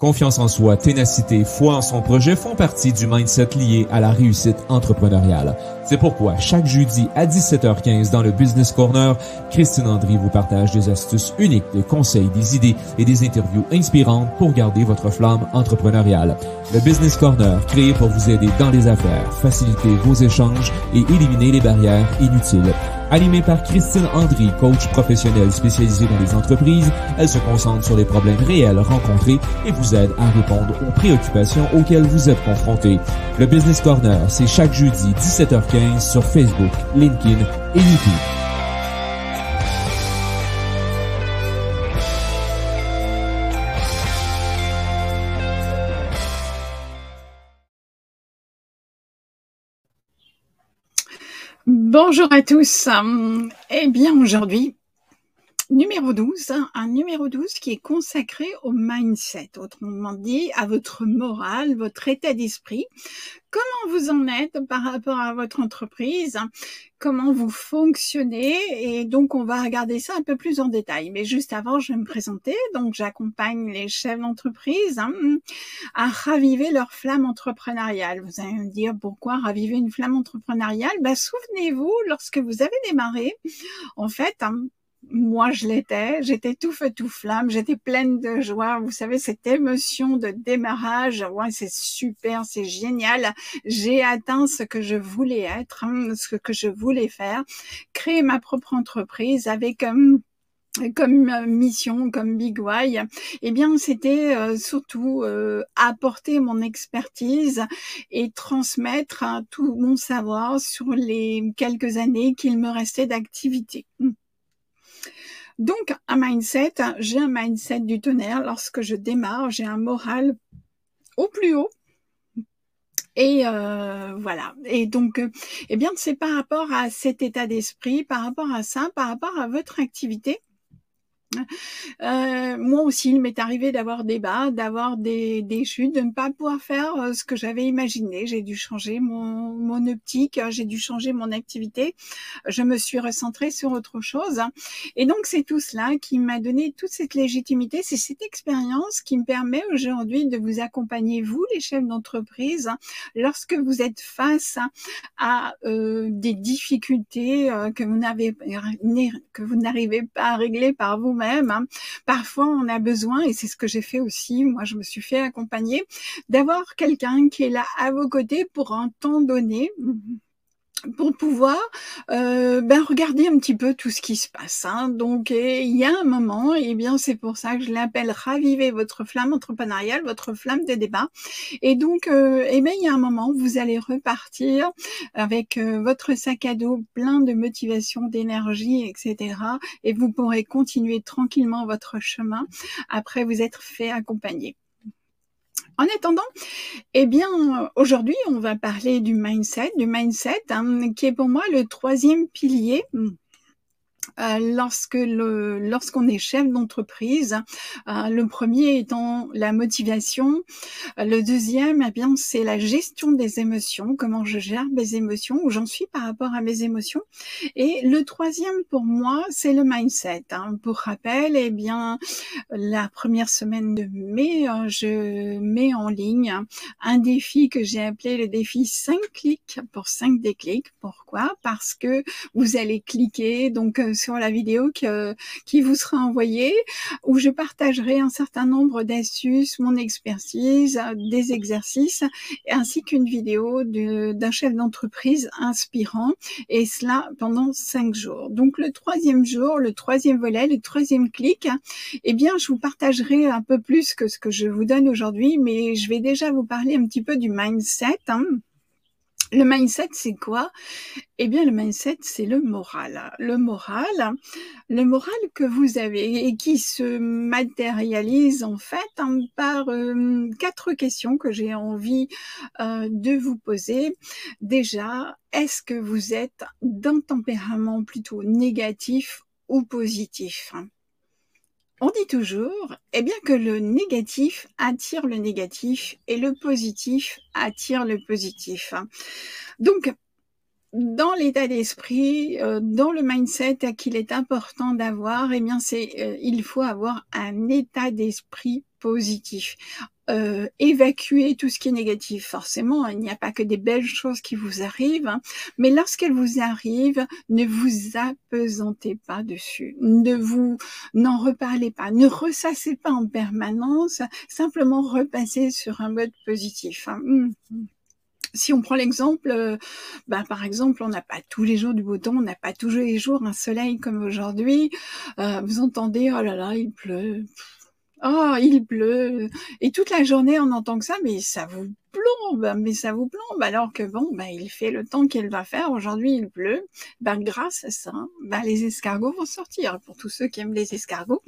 Confiance en soi, ténacité, foi en son projet font partie du mindset lié à la réussite entrepreneuriale. C'est pourquoi chaque jeudi à 17h15 dans le Business Corner, Christine Andry vous partage des astuces uniques, des conseils, des idées et des interviews inspirantes pour garder votre flamme entrepreneuriale. Le Business Corner, créé pour vous aider dans les affaires, faciliter vos échanges et éliminer les barrières inutiles. Animée par Christine Andry, coach professionnel spécialisée dans les entreprises, elle se concentre sur les problèmes réels rencontrés et vous aide à répondre aux préoccupations auxquelles vous êtes confrontés. Le Business Corner, c'est chaque jeudi 17h15 sur Facebook, LinkedIn et YouTube. Bonjour à tous. Eh bien, aujourd'hui, numéro 12, un numéro 12 qui est consacré au mindset, autrement dit, à votre morale, votre état d'esprit. Comment vous en êtes par rapport à votre entreprise Comment vous fonctionnez? Et donc, on va regarder ça un peu plus en détail. Mais juste avant, je vais me présenter. Donc, j'accompagne les chefs d'entreprise hein, à raviver leur flamme entrepreneuriale. Vous allez me dire pourquoi raviver une flamme entrepreneuriale? Ben, Souvenez-vous, lorsque vous avez démarré, en fait, hein, moi je l'étais, j'étais tout feu tout flamme, j'étais pleine de joie. Vous savez cette émotion de démarrage, ouais c'est super, c'est génial. J'ai atteint ce que je voulais être, hein, ce que je voulais faire, créer ma propre entreprise avec euh, comme euh, mission, comme Big Why, eh bien, c'était euh, surtout apporter mon expertise et transmettre hein, tout mon savoir sur les quelques années qu'il me restait d'activité. Donc, un mindset, j'ai un mindset du tonnerre. Lorsque je démarre, j'ai un moral au plus haut. Et euh, voilà. Et donc, eh bien, c'est par rapport à cet état d'esprit, par rapport à ça, par rapport à votre activité euh, moi aussi, il m'est arrivé d'avoir des bas, d'avoir des, des, chutes, de ne pas pouvoir faire euh, ce que j'avais imaginé. J'ai dû changer mon, mon optique, j'ai dû changer mon activité. Je me suis recentrée sur autre chose. Et donc, c'est tout cela qui m'a donné toute cette légitimité. C'est cette expérience qui me permet aujourd'hui de vous accompagner, vous, les chefs d'entreprise, lorsque vous êtes face à euh, des difficultés euh, que vous n'avez que vous n'arrivez pas à régler par vous Hein. Parfois, on a besoin, et c'est ce que j'ai fait aussi, moi je me suis fait accompagner, d'avoir quelqu'un qui est là à vos côtés pour un temps donné pour pouvoir euh, ben, regarder un petit peu tout ce qui se passe. Hein. Donc il y a un moment, et bien c'est pour ça que je l'appelle raviver votre flamme entrepreneuriale, votre flamme de débat. Et donc euh, eh bien il y a un moment, vous allez repartir avec euh, votre sac à dos plein de motivation, d'énergie, etc. Et vous pourrez continuer tranquillement votre chemin après vous être fait accompagner. En attendant, eh bien, aujourd'hui, on va parler du mindset, du mindset hein, qui est pour moi le troisième pilier euh, lorsque le lorsqu'on est chef d'entreprise. Euh, le premier étant la motivation, euh, le deuxième, eh bien, c'est la gestion des émotions, comment je gère mes émotions, où j'en suis par rapport à mes émotions. Et le troisième pour moi, c'est le mindset. Hein. Pour rappel, eh bien, la première semaine de mai, je mets en ligne un défi que j'ai appelé le défi 5 clics pour 5 déclics. Pourquoi? Parce que vous allez cliquer donc la vidéo qui vous sera envoyée où je partagerai un certain nombre d'astuces, mon expertise, des exercices ainsi qu'une vidéo d'un chef d'entreprise inspirant et cela pendant cinq jours. Donc le troisième jour, le troisième volet, le troisième clic, eh bien je vous partagerai un peu plus que ce que je vous donne aujourd'hui, mais je vais déjà vous parler un petit peu du mindset. Hein. Le mindset, c'est quoi? Eh bien, le mindset, c'est le moral. Le moral, le moral que vous avez et qui se matérialise en fait hein, par euh, quatre questions que j'ai envie euh, de vous poser. Déjà, est-ce que vous êtes d'un tempérament plutôt négatif ou positif? On dit toujours, eh bien, que le négatif attire le négatif et le positif attire le positif. Donc, dans l'état d'esprit, euh, dans le mindset qu'il est important d'avoir, eh bien, c'est, euh, il faut avoir un état d'esprit positif. Euh, évacuer tout ce qui est négatif. Forcément, il n'y a pas que des belles choses qui vous arrivent, hein. mais lorsqu'elles vous arrivent, ne vous apesantez pas dessus, ne vous n'en reparlez pas, ne ressassez pas en permanence, simplement repassez sur un mode positif. Hein. Hum, hum. Si on prend l'exemple, euh, bah, par exemple, on n'a pas tous les jours du beau temps, on n'a pas tous les jours un soleil comme aujourd'hui. Euh, vous entendez, oh là là, il pleut, Oh, il pleut. Et toute la journée, on entend que ça, mais ça vous plombe, mais ça vous plombe. Alors que bon, bah, il fait le temps qu'il va faire. Aujourd'hui, il pleut. Bah, grâce à ça, bah, les escargots vont sortir. Pour tous ceux qui aiment les escargots,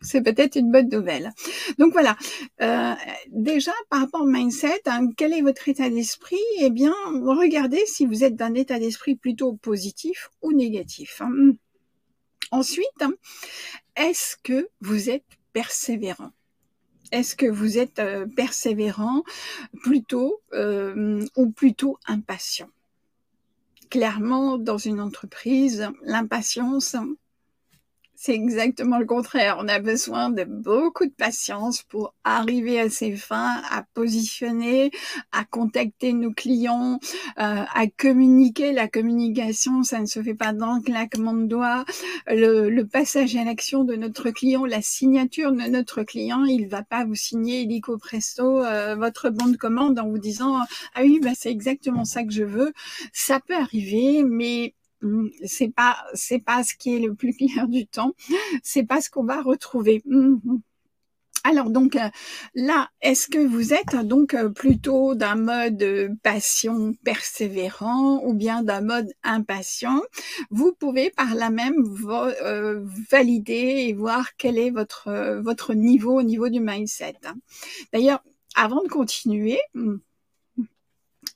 c'est peut-être une bonne nouvelle. Donc voilà. Euh, déjà, par rapport au mindset, hein, quel est votre état d'esprit? Eh bien, regardez si vous êtes d'un état d'esprit plutôt positif ou négatif. Hein. Ensuite, est-ce que vous êtes persévérant. Est-ce que vous êtes euh, persévérant plutôt euh, ou plutôt impatient? Clairement, dans une entreprise, l'impatience, c'est exactement le contraire. On a besoin de beaucoup de patience pour arriver à ses fins, à positionner, à contacter nos clients, euh, à communiquer. La communication, ça ne se fait pas d'un claquement de doigts. Le, passage à l'action de notre client, la signature de notre client, il va pas vous signer illico presto euh, votre bon de commande en vous disant ah oui, bah, c'est exactement ça que je veux. Ça peut arriver, mais c'est pas c'est pas ce qui est le plus clair du temps, c'est pas ce qu'on va retrouver. Mmh, mmh. Alors donc euh, là, est-ce que vous êtes donc euh, plutôt d'un mode euh, passion persévérant ou bien d'un mode impatient? Vous pouvez par là même valider et voir quel est votre votre niveau au niveau du mindset. D'ailleurs, avant de continuer,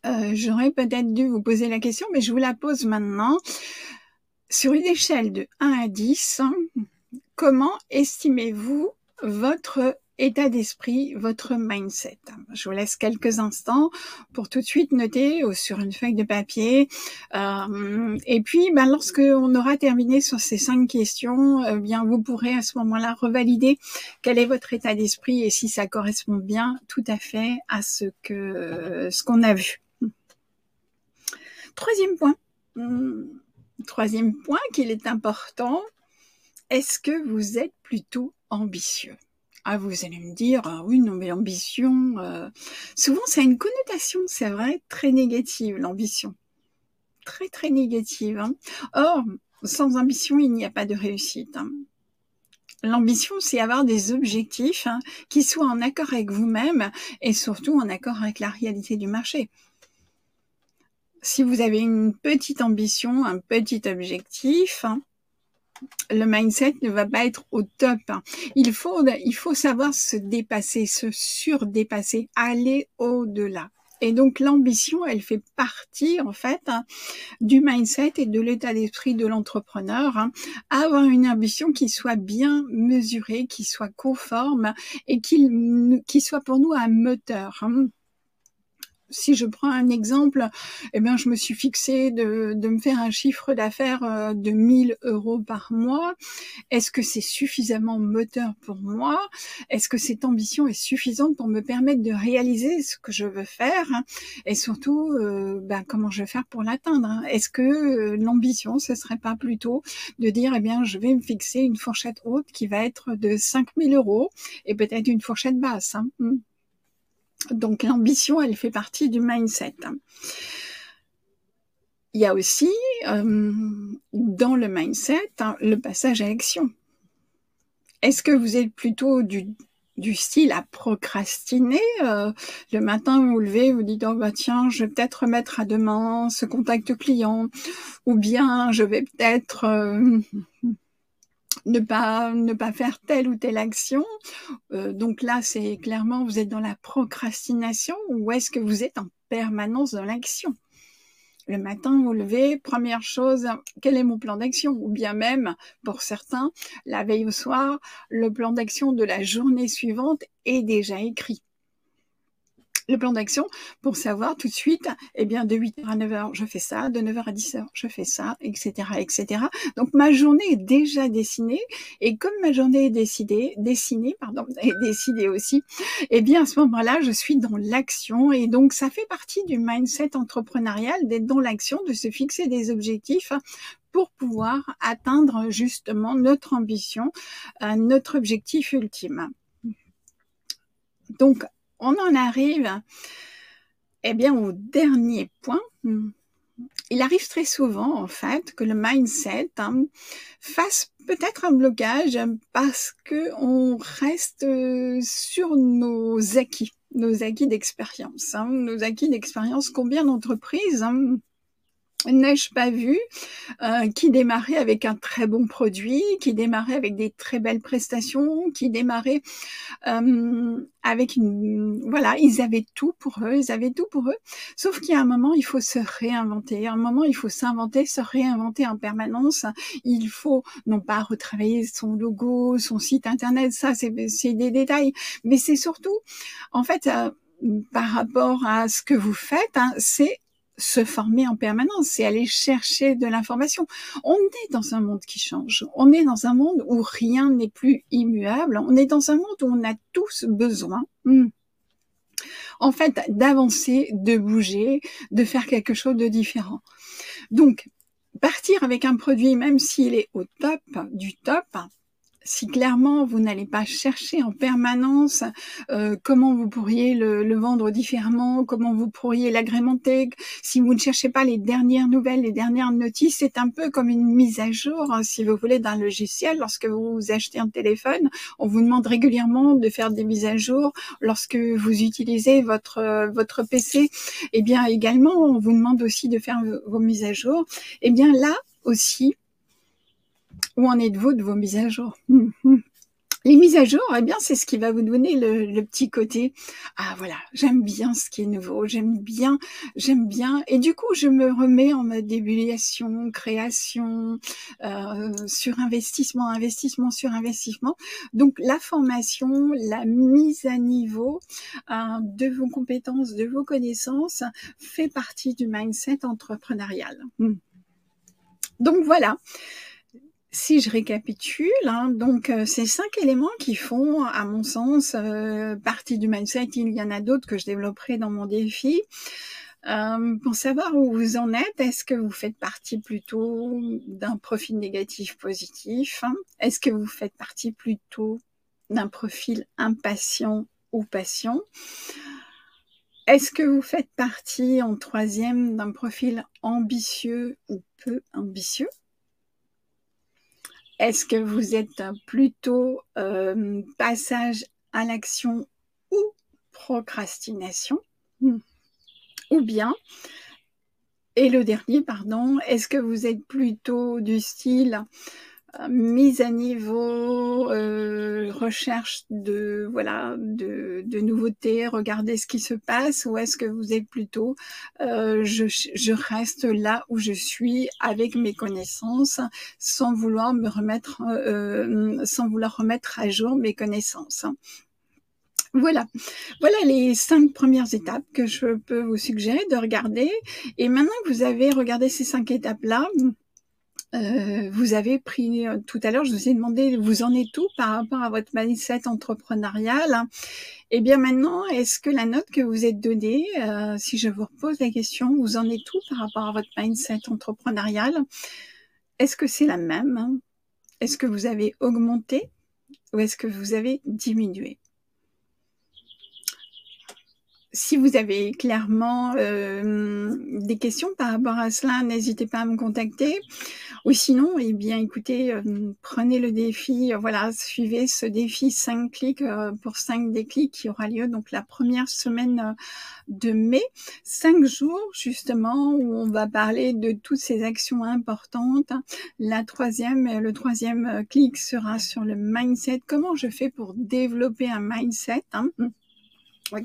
euh, j'aurais peut-être dû vous poser la question, mais je vous la pose maintenant. Sur une échelle de 1 à 10, comment estimez-vous votre état d'esprit, votre mindset? Je vous laisse quelques instants pour tout de suite noter sur une feuille de papier. Euh, et puis, ben, lorsque on aura terminé sur ces cinq questions, eh bien, vous pourrez à ce moment-là revalider quel est votre état d'esprit et si ça correspond bien tout à fait à ce que ce qu'on a vu. Troisième point. Hmm, troisième point qu'il est important. Est-ce que vous êtes plutôt ambitieux? Ah, vous allez me dire, ah oui, non, mais l'ambition, euh, souvent ça a une connotation, c'est vrai, très négative, l'ambition. Très, très négative. Hein. Or, sans ambition, il n'y a pas de réussite. Hein. L'ambition, c'est avoir des objectifs hein, qui soient en accord avec vous-même et surtout en accord avec la réalité du marché si vous avez une petite ambition, un petit objectif, le mindset ne va pas être au top. Il faut, il faut savoir se dépasser, se surdépasser, aller au-delà. Et donc l'ambition, elle fait partie en fait du mindset et de l'état d'esprit de l'entrepreneur. avoir une ambition qui soit bien mesurée, qui soit conforme et qui, qui soit pour nous un moteur si je prends un exemple, eh bien, je me suis fixé de, de me faire un chiffre d'affaires euh, de 1000 euros par mois. Est-ce que c'est suffisamment moteur pour moi? Est-ce que cette ambition est suffisante pour me permettre de réaliser ce que je veux faire? Et surtout, euh, ben, comment je vais faire pour l'atteindre hein? Est-ce que euh, l'ambition, ce serait pas plutôt de dire, eh bien, je vais me fixer une fourchette haute qui va être de 5000 euros et peut-être une fourchette basse hein? Donc l'ambition, elle fait partie du mindset. Il y a aussi euh, dans le mindset hein, le passage à l'action. Est-ce que vous êtes plutôt du, du style à procrastiner euh, Le matin, vous vous levez, vous dites, oh bah tiens, je vais peut-être remettre à demain ce contact client, ou bien je vais peut-être... Euh, ne pas ne pas faire telle ou telle action. Euh, donc là, c'est clairement vous êtes dans la procrastination ou est-ce que vous êtes en permanence dans l'action? Le matin, vous levez, première chose, quel est mon plan d'action? Ou bien même, pour certains, la veille au soir, le plan d'action de la journée suivante est déjà écrit le plan d'action pour savoir tout de suite, eh bien, de 8h à 9h, je fais ça, de 9h à 10h, je fais ça, etc., etc. Donc, ma journée est déjà dessinée. Et comme ma journée est décidée, dessinée, pardon, et décidée aussi, eh bien, à ce moment-là, je suis dans l'action. Et donc, ça fait partie du mindset entrepreneurial d'être dans l'action, de se fixer des objectifs pour pouvoir atteindre justement notre ambition, euh, notre objectif ultime. Donc, on en arrive eh bien, au dernier point. Il arrive très souvent, en fait, que le mindset hein, fasse peut-être un blocage parce que on reste sur nos acquis, nos acquis d'expérience, hein, nos acquis d'expérience. Combien d'entreprises hein, n'ai-je pas vu, euh, qui démarrait avec un très bon produit, qui démarrait avec des très belles prestations, qui démarrait euh, avec une... Voilà, ils avaient tout pour eux, ils avaient tout pour eux. Sauf qu'il y a un moment, il faut se réinventer. À un moment, il faut s'inventer, se réinventer en permanence. Il faut non pas retravailler son logo, son site internet, ça c'est des détails, mais c'est surtout, en fait, euh, par rapport à ce que vous faites, hein, c'est se former en permanence, c'est aller chercher de l'information. On est dans un monde qui change. On est dans un monde où rien n'est plus immuable. On est dans un monde où on a tous besoin. Hmm, en fait, d'avancer, de bouger, de faire quelque chose de différent. Donc, partir avec un produit, même s'il est au top du top, si clairement vous n'allez pas chercher en permanence euh, comment vous pourriez le, vendre différemment, comment vous pourriez l'agrémenter, si vous ne cherchez pas les dernières nouvelles, les dernières notices, c'est un peu comme une mise à jour, hein, si vous voulez, d'un logiciel. Lorsque vous achetez un téléphone, on vous demande régulièrement de faire des mises à jour. Lorsque vous utilisez votre votre PC, eh bien également, on vous demande aussi de faire vos mises à jour. Eh bien là aussi, où en êtes-vous de vos mises à jour hum, hum. Les mises à jour, eh bien, c'est ce qui va vous donner le, petit côté. Ah voilà, j'aime bien ce qui est nouveau, j'aime bien, j'aime bien. Et du coup, je me remets en mode débulliation, création, euh, sur investissement, investissement sur investissement. Donc la formation, la mise à niveau euh, de vos compétences, de vos connaissances, fait partie du mindset entrepreneurial. Hum. Donc voilà si je récapitule, hein, donc euh, ces cinq éléments qui font, à mon sens, euh, partie du mindset, il y en a d'autres que je développerai dans mon défi. Euh, pour savoir où vous en êtes, est-ce que vous faites partie plutôt d'un profil négatif positif Est-ce que vous faites partie plutôt d'un profil impatient ou patient? Est-ce que vous faites partie en troisième d'un profil ambitieux ou peu ambitieux? Est-ce que vous êtes plutôt euh, passage à l'action ou procrastination? Ou bien, et le dernier, pardon, est-ce que vous êtes plutôt du style mise à niveau, euh, recherche de voilà de, de, nouveautés, regarder ce qui se passe, ou est-ce que vous êtes plutôt euh, je, je reste là où je suis avec mes connaissances, sans vouloir me remettre, euh, sans vouloir remettre à jour mes connaissances. Voilà, voilà les cinq premières étapes que je peux vous suggérer de regarder. Et maintenant que vous avez regardé ces cinq étapes-là, euh, vous avez pris euh, tout à l'heure, je vous ai demandé, vous en êtes tout par rapport à votre mindset entrepreneurial. Et eh bien maintenant, est-ce que la note que vous êtes donnée, euh, si je vous repose la question, vous en êtes tout par rapport à votre mindset entrepreneurial? Est-ce que c'est la même Est-ce que vous avez augmenté ou est-ce que vous avez diminué? Si vous avez clairement euh, des questions par rapport à cela, n'hésitez pas à me contacter. Ou sinon, eh bien, écoutez, euh, prenez le défi, euh, voilà, suivez ce défi 5 clics pour 5 déclics qui aura lieu donc la première semaine de mai. 5 jours, justement, où on va parler de toutes ces actions importantes. La troisième, le troisième clic sera sur le mindset. Comment je fais pour développer un mindset hein?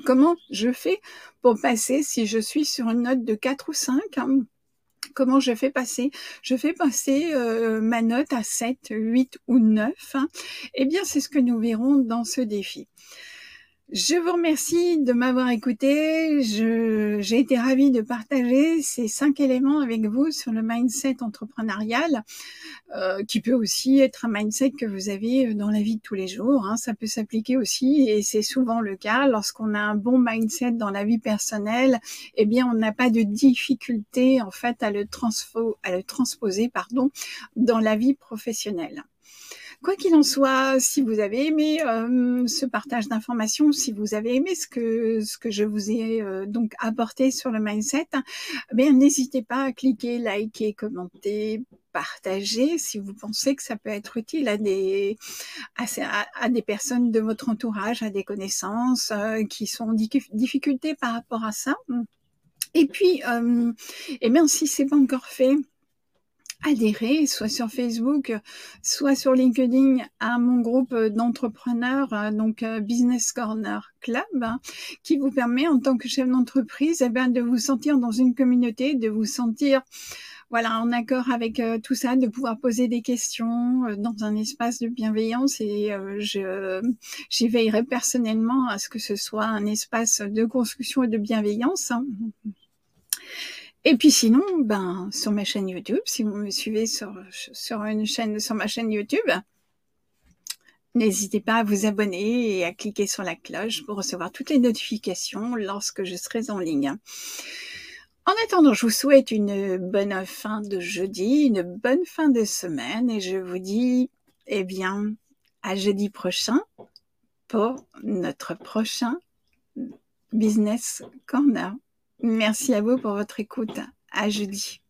Comment je fais pour passer, si je suis sur une note de 4 ou 5, hein, comment je fais passer? Je fais passer euh, ma note à 7, 8 ou 9. Hein. Eh bien, c'est ce que nous verrons dans ce défi. Je vous remercie de m'avoir écouté. J'ai été ravie de partager ces cinq éléments avec vous sur le mindset entrepreneurial, euh, qui peut aussi être un mindset que vous avez dans la vie de tous les jours. Hein. Ça peut s'appliquer aussi, et c'est souvent le cas lorsqu'on a un bon mindset dans la vie personnelle. Eh bien, on n'a pas de difficulté en fait à le, à le transposer, pardon, dans la vie professionnelle. Quoi qu'il en soit, si vous avez aimé euh, ce partage d'informations, si vous avez aimé ce que ce que je vous ai euh, donc apporté sur le mindset, eh n'hésitez pas à cliquer, liker, commenter, partager si vous pensez que ça peut être utile à des à, des personnes de votre entourage, à des connaissances euh, qui sont en difficulté par rapport à ça. Et puis, euh, eh bien, si c'est pas encore fait, adhérer, soit sur Facebook, soit sur LinkedIn, à mon groupe d'entrepreneurs, euh, donc euh, Business Corner Club, hein, qui vous permet en tant que chef d'entreprise eh bien, de vous sentir dans une communauté, de vous sentir voilà, en accord avec euh, tout ça, de pouvoir poser des questions dans un espace de bienveillance et je j'y veillerai personnellement à ce que ce soit un espace de construction et de bienveillance. Hein. Et puis sinon, ben sur ma chaîne YouTube, si vous me suivez sur, sur une chaîne sur ma chaîne YouTube, n'hésitez pas à vous abonner et à cliquer sur la cloche pour recevoir toutes les notifications lorsque je serai en ligne. En attendant, je vous souhaite une bonne fin de jeudi, une bonne fin de semaine et je vous dis, eh bien, à jeudi prochain pour notre prochain Business Corner. Merci à vous pour votre écoute. À jeudi.